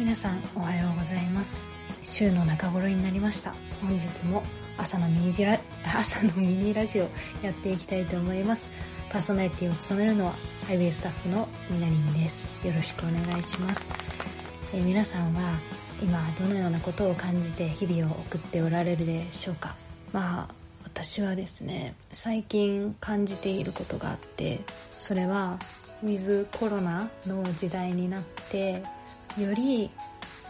皆さんおはようございます。週の中頃になりました。本日も朝のミニラ 朝のミニラジオやっていきたいと思います。パーソナリティを務めるのはハイウェイスタッフのみなりんです。よろしくお願いします。え皆さんは今どのようなことを感じて日々を送っておられるでしょうか。まあ私はですね最近感じていることがあってそれはウィズコロナの時代になってより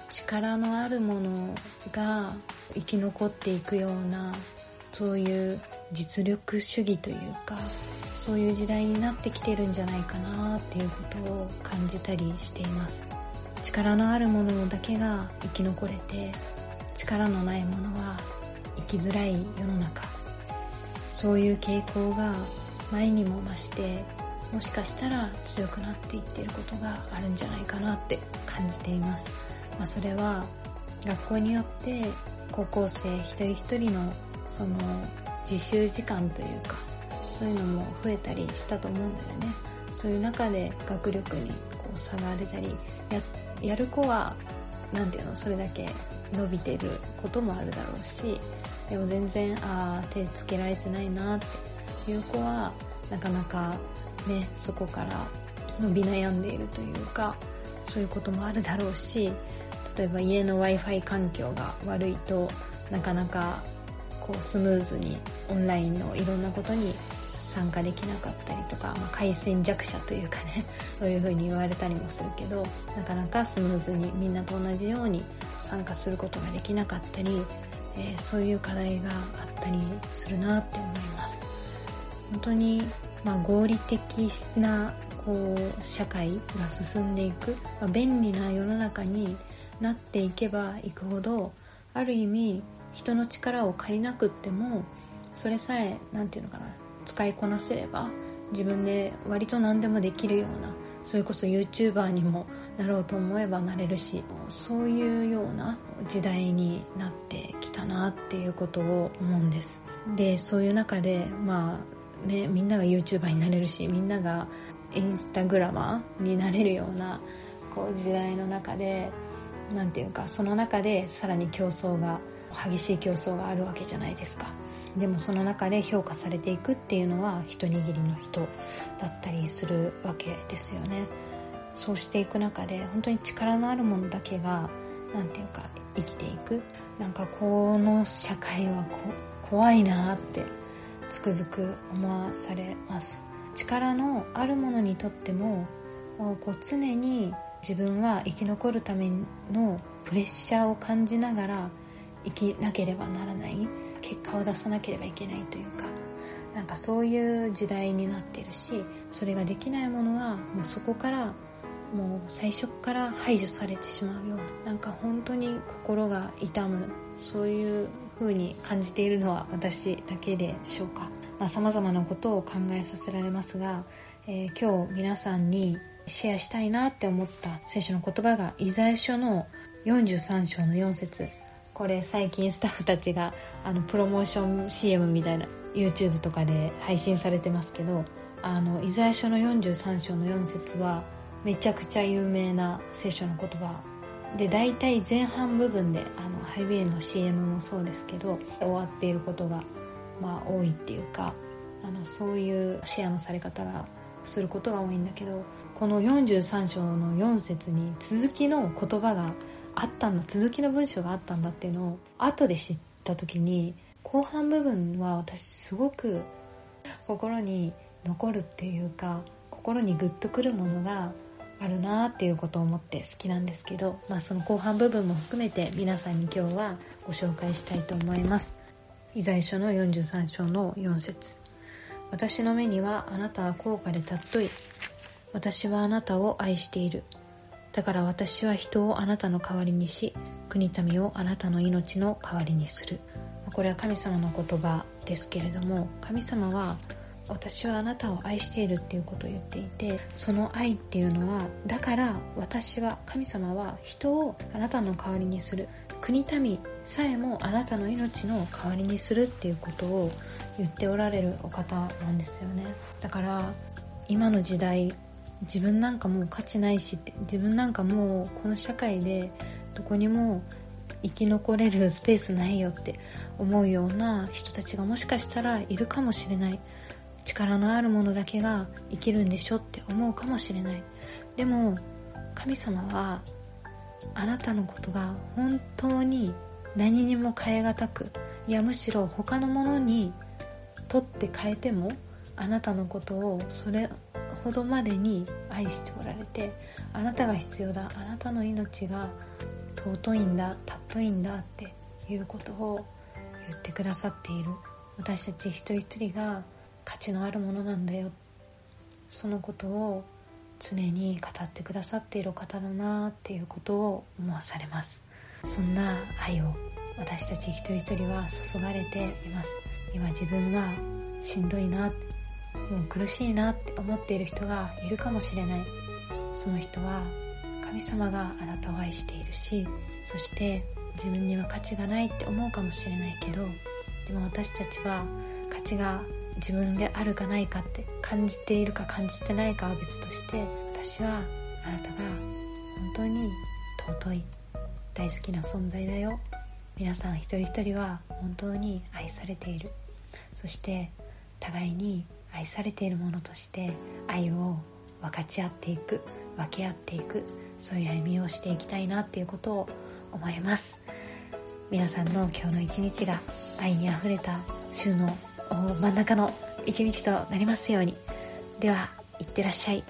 力のあるものが生き残っていくようなそういう実力主義というかそういう時代になってきてるんじゃないかなっていうことを感じたりしています。力のあるものだけが生き残れて力のないものは生きづらい世の中。そういう傾向が前にも増してもしかしたら強くなっていってることがあるんじゃないかなって感じています。まあ、それは学校によって高校生一人一人のその自習時間というかそういうのも増えたりしたと思うんだよね。そういう中で学力にこう差が出たりやる子はなんていうのそれだけ伸びてることもあるだろうしでも全然ああ手つけられてないなっていう子はなかなかね、そこから伸び悩んでいるというか、そういうこともあるだろうし、例えば家の Wi-Fi 環境が悪いとなかなかこうスムーズにオンラインのいろんなことに参加できなかったりとか、まあ、回線弱者というかね、そういう風に言われたりもするけど、なかなかスムーズにみんなと同じように参加することができなかったり、えー、そういう課題があったりするなって思います。本当にまあ、合理的なこう社会が進んでいく、まあ、便利な世の中になっていけばいくほどある意味人の力を借りなくってもそれさえ何て言うのかな使いこなせれば自分で割と何でもできるようなそれこそ YouTuber にもなろうと思えばなれるしそういうような時代になってきたなっていうことを思うんです。でそういう中でまあね、みんなが YouTuber になれるしみんながインスタグラマーになれるようなこう時代の中で何て言うかその中でさらに競争が激しい競争があるわけじゃないですか。でもその中で評価されていくっていうのは一握りの人だったりするわけですよね。そうしていく中で本当に力のあるものだけが何て言うか生きていく。なんかこの社会は怖いなってつくづく思わされます。力のあるものにとってもこう常に自分は生き残るためのプレッシャーを感じながら生きなければならない結果を出さなければいけないというかなんかそういう時代になってるしそれができないものはもうそこからもう最初から排除されてしまうようななんか本当に心が痛むそういう風に感じているのは私だけでしょうか、まあ、様々なことを考えさせられますが、えー、今日皆さんにシェアしたいなって思った聖書の言葉がイザヤ書の43章の4節。これ最近スタッフたちがあのプロモーション CM みたいな YouTube とかで配信されてますけどあのイザヤ書の43章の4節はめちゃくちゃ有名な聖書の言葉で大体前半部分であのハイウェイの CM もそうですけど終わっていることがまあ多いっていうかあのそういうシェアのされ方がすることが多いんだけどこの43章の4節に続きの言葉があったんだ続きの文章があったんだっていうのを後で知った時に後半部分は私すごく心に残るっていうか心にグッとくるものがあるなっていうことを思って好きなんですけど、まあ、その後半部分も含めて皆さんに今日はご紹介したいと思います。遺罪書の43章の4節。私の目にはあなたは高価で尊い。私はあなたを愛している。だから私は人をあなたの代わりにし国民をあなたの命の代わりにする。これは神様の言葉ですけれども神様は私はあなたを愛しているっていうことを言っていてその愛っていうのはだから私は神様は人をあなたの代わりにする。国民さえもあなたの命の代わりにするっていうことを言っておられるお方なんですよね。だから今の時代自分なんかもう価値ないしって自分なんかもうこの社会でどこにも生き残れる スペースないよって思うような人たちがもしかしたらいるかもしれない。力のあるものだけが生きるんでしょって思うかもしれない。でも神様はあなたのことが本当に何にも変え難くいやむしろ他のものに取って変えてもあなたのことをそれほどまでに愛しておられてあなたが必要だあなたの命が尊いんだ尊いんだっていうことを言ってくださっている。私たち一人一人が価値のあるものなんだよ。そのことを常に語ってくださっている方だなっていうことを思わされます。そんな愛を私たち一人一人は注がれています。今自分はしんどいなもう苦しいなって思っている人がいるかもしれない。その人は神様があなたを愛しているしそして自分には価値がないって思うかもしれないけどでも私たちは価値が自分であるかないかって感じているか感じてないかは別として私はあなたが本当に尊い大好きな存在だよ。皆さん一人一人は本当に愛されている。そして互いに愛されているものとして愛を分かち合っていく分け合っていくそういう歩みをしていきたいなっていうことを思います。皆さんの今日の一日が愛にあふれた週の真ん中の一日となりますように。ではいってらっしゃい。